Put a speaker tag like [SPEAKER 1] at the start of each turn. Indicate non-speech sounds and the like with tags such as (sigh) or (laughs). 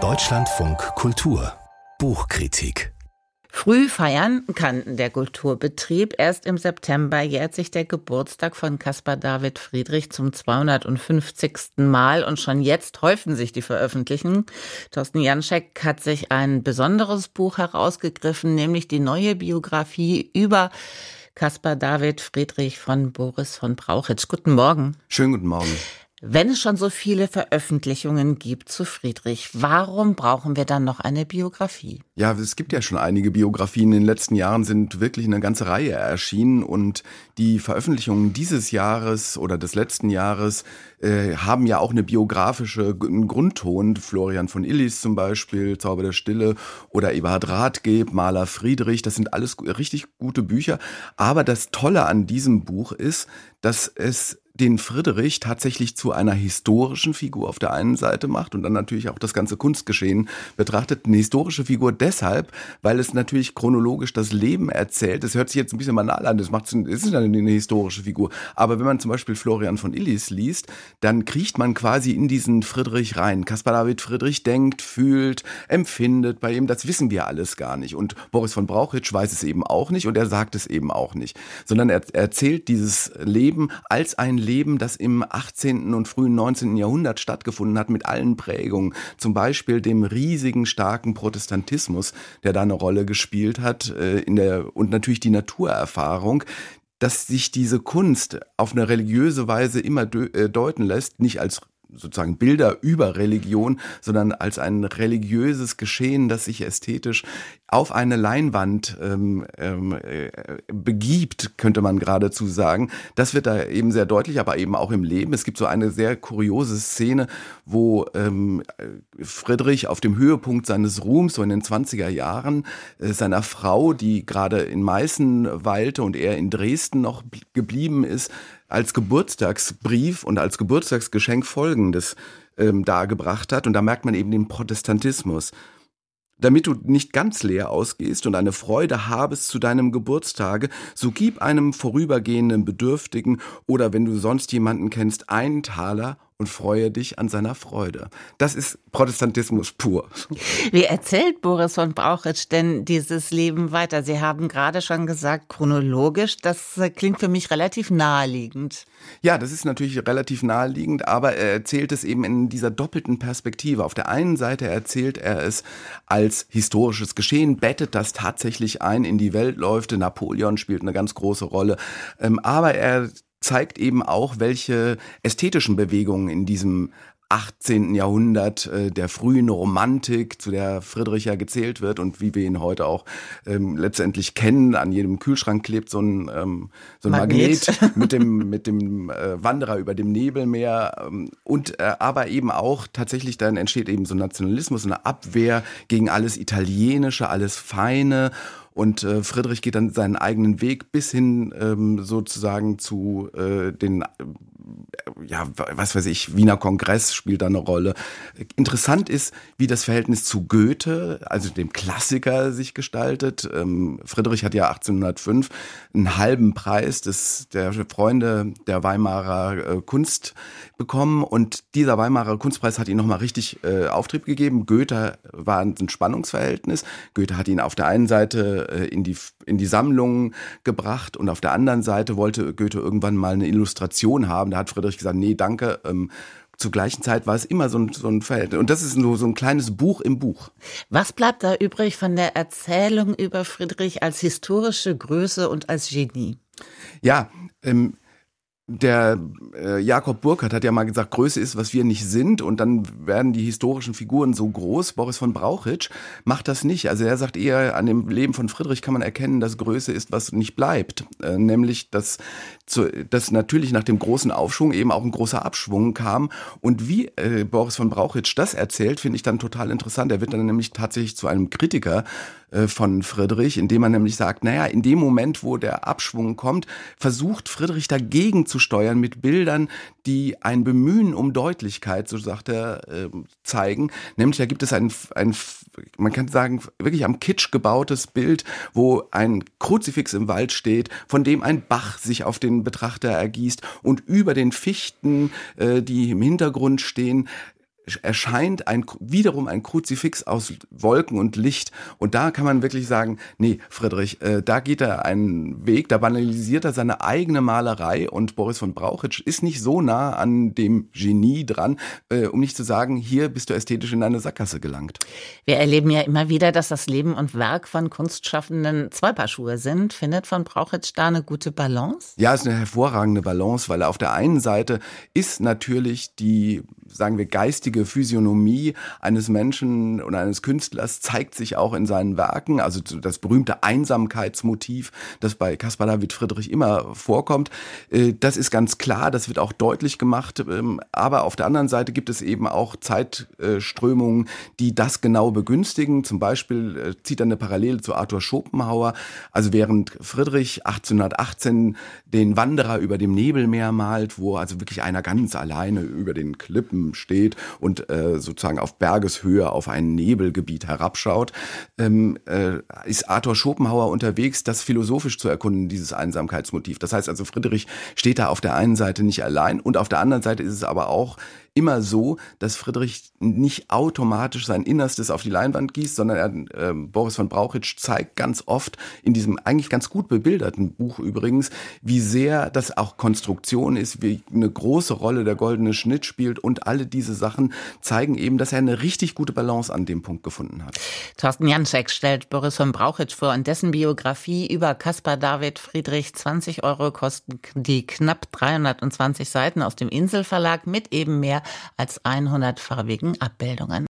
[SPEAKER 1] Deutschlandfunk Kultur Buchkritik
[SPEAKER 2] Früh feiern kann der Kulturbetrieb. Erst im September jährt sich der Geburtstag von Caspar David Friedrich zum 250. Mal und schon jetzt häufen sich die Veröffentlichungen. Thorsten Janschek hat sich ein besonderes Buch herausgegriffen, nämlich die neue Biografie über Caspar David Friedrich von Boris von Brauchitsch. Guten Morgen.
[SPEAKER 3] Schönen guten Morgen.
[SPEAKER 2] Wenn es schon so viele Veröffentlichungen gibt zu Friedrich, warum brauchen wir dann noch eine Biografie?
[SPEAKER 3] Ja, es gibt ja schon einige Biografien. In den letzten Jahren sind wirklich eine ganze Reihe erschienen und die Veröffentlichungen dieses Jahres oder des letzten Jahres äh, haben ja auch eine biografische Grundton. Florian von Illis zum Beispiel, Zauber der Stille oder Eberhard Rathgeb, Maler Friedrich. Das sind alles richtig gute Bücher. Aber das Tolle an diesem Buch ist, dass es den Friedrich tatsächlich zu einer historischen Figur auf der einen Seite macht und dann natürlich auch das ganze Kunstgeschehen betrachtet. Eine historische Figur deshalb, weil es natürlich chronologisch das Leben erzählt. Das hört sich jetzt ein bisschen banal an, das macht ist eine historische Figur. Aber wenn man zum Beispiel Florian von Illis liest, dann kriecht man quasi in diesen Friedrich rein. Caspar David Friedrich denkt, fühlt, empfindet bei ihm, das wissen wir alles gar nicht. Und Boris von Brauchitsch weiß es eben auch nicht und er sagt es eben auch nicht, sondern er erzählt dieses Leben als ein Leben, das im 18. und frühen 19. Jahrhundert stattgefunden hat, mit allen Prägungen, zum Beispiel dem riesigen, starken Protestantismus, der da eine Rolle gespielt hat, äh, in der, und natürlich die Naturerfahrung, dass sich diese Kunst auf eine religiöse Weise immer de äh, deuten lässt, nicht als sozusagen Bilder über Religion, sondern als ein religiöses Geschehen, das sich ästhetisch auf eine Leinwand ähm, ähm, äh, begibt, könnte man geradezu sagen. Das wird da eben sehr deutlich, aber eben auch im Leben. Es gibt so eine sehr kuriose Szene, wo ähm, Friedrich auf dem Höhepunkt seines Ruhms, so in den 20er Jahren, äh, seiner Frau, die gerade in Meißen weilte und er in Dresden noch geblieben ist, als Geburtstagsbrief und als Geburtstagsgeschenk Folgendes ähm, dargebracht hat. Und da merkt man eben den Protestantismus. Damit du nicht ganz leer ausgehst und eine Freude habest zu deinem Geburtstage, so gib einem vorübergehenden Bedürftigen oder wenn du sonst jemanden kennst, einen Taler und freue dich an seiner Freude. Das ist Protestantismus pur.
[SPEAKER 2] Wie erzählt Boris von Brauchitsch denn dieses Leben weiter? Sie haben gerade schon gesagt, chronologisch, das klingt für mich relativ naheliegend.
[SPEAKER 3] Ja, das ist natürlich relativ naheliegend, aber er erzählt es eben in dieser doppelten Perspektive. Auf der einen Seite erzählt er es als historisches Geschehen, bettet das tatsächlich ein, in die Welt läuft. Napoleon spielt eine ganz große Rolle. Ähm, aber er zeigt eben auch, welche ästhetischen Bewegungen in diesem 18. Jahrhundert äh, der frühen Romantik, zu der Friedrich ja gezählt wird und wie wir ihn heute auch ähm, letztendlich kennen. An jedem Kühlschrank klebt so ein, ähm, so ein Magnet. Magnet, (laughs) mit dem, mit dem äh, Wanderer über dem Nebelmeer. Ähm, und äh, aber eben auch tatsächlich dann entsteht eben so ein Nationalismus, eine Abwehr gegen alles Italienische, alles Feine und äh, Friedrich geht dann seinen eigenen Weg bis hin ähm, sozusagen zu äh, den, äh, ja, was weiß ich, Wiener Kongress spielt da eine Rolle. Interessant ist, wie das Verhältnis zu Goethe, also dem Klassiker, sich gestaltet. Ähm, Friedrich hat ja 1805 einen halben Preis des, der Freunde der Weimarer äh, Kunst bekommen und dieser Weimarer Kunstpreis hat ihn nochmal richtig äh, Auftrieb gegeben. Goethe war ein Spannungsverhältnis. Goethe hat ihn auf der einen Seite äh, in die, in die Sammlung gebracht und auf der anderen Seite wollte Goethe irgendwann mal eine Illustration haben. Da hat Friedrich gesagt, nee, danke. Ähm, zur gleichen Zeit war es immer so ein, so ein Verhältnis. Und das ist nur so ein kleines Buch im Buch.
[SPEAKER 2] Was bleibt da übrig von der Erzählung über Friedrich als historische Größe und als Genie?
[SPEAKER 3] Ja, ähm, der äh, Jakob Burkhardt hat ja mal gesagt, Größe ist, was wir nicht sind und dann werden die historischen Figuren so groß. Boris von Brauchitsch macht das nicht. Also er sagt eher, an dem Leben von Friedrich kann man erkennen, dass Größe ist, was nicht bleibt. Äh, nämlich, dass, zu, dass natürlich nach dem großen Aufschwung eben auch ein großer Abschwung kam. Und wie äh, Boris von Brauchitsch das erzählt, finde ich dann total interessant. Er wird dann nämlich tatsächlich zu einem Kritiker äh, von Friedrich, indem man nämlich sagt, naja, in dem Moment, wo der Abschwung kommt, versucht Friedrich dagegen zu steuern mit Bildern, die ein Bemühen um Deutlichkeit, so sagt er, äh, zeigen. Nämlich da gibt es ein, ein, man kann sagen, wirklich am Kitsch gebautes Bild, wo ein Kruzifix im Wald steht, von dem ein Bach sich auf den Betrachter ergießt und über den Fichten, äh, die im Hintergrund stehen, erscheint ein, wiederum ein Kruzifix aus Wolken und Licht. Und da kann man wirklich sagen, nee, Friedrich, äh, da geht er einen Weg, da banalisiert er seine eigene Malerei und Boris von Brauchitsch ist nicht so nah an dem Genie dran, äh, um nicht zu sagen, hier bist du ästhetisch in eine Sackgasse gelangt.
[SPEAKER 2] Wir erleben ja immer wieder, dass das Leben und Werk von Kunstschaffenden zwei Paar Schuhe sind. Findet von Brauchitsch da eine gute Balance?
[SPEAKER 3] Ja, es ist eine hervorragende Balance, weil auf der einen Seite ist natürlich die, sagen wir, geistige Physiognomie eines Menschen oder eines Künstlers zeigt sich auch in seinen Werken. Also das berühmte Einsamkeitsmotiv, das bei Caspar David Friedrich immer vorkommt. Äh, das ist ganz klar, das wird auch deutlich gemacht. Ähm, aber auf der anderen Seite gibt es eben auch Zeitströmungen, die das genau begünstigen. Zum Beispiel äh, zieht er eine Parallele zu Arthur Schopenhauer. Also während Friedrich 1818 den Wanderer über dem Nebelmeer malt, wo also wirklich einer ganz alleine über den Klippen steht und äh, sozusagen auf Bergeshöhe auf ein Nebelgebiet herabschaut, ähm, äh, ist Arthur Schopenhauer unterwegs, das philosophisch zu erkunden, dieses Einsamkeitsmotiv. Das heißt also, Friedrich steht da auf der einen Seite nicht allein und auf der anderen Seite ist es aber auch immer so, dass Friedrich nicht automatisch sein Innerstes auf die Leinwand gießt, sondern er, äh, Boris von Brauchitsch zeigt ganz oft in diesem eigentlich ganz gut bebilderten Buch übrigens, wie sehr das auch Konstruktion ist, wie eine große Rolle der goldene Schnitt spielt und alle diese Sachen zeigen eben, dass er eine richtig gute Balance an dem Punkt gefunden hat.
[SPEAKER 2] Thorsten Janczek stellt Boris von Brauchitsch vor und dessen Biografie über Caspar David Friedrich 20 Euro kosten die knapp 320 Seiten aus dem Inselverlag mit eben mehr als 100 farbigen Abbildungen.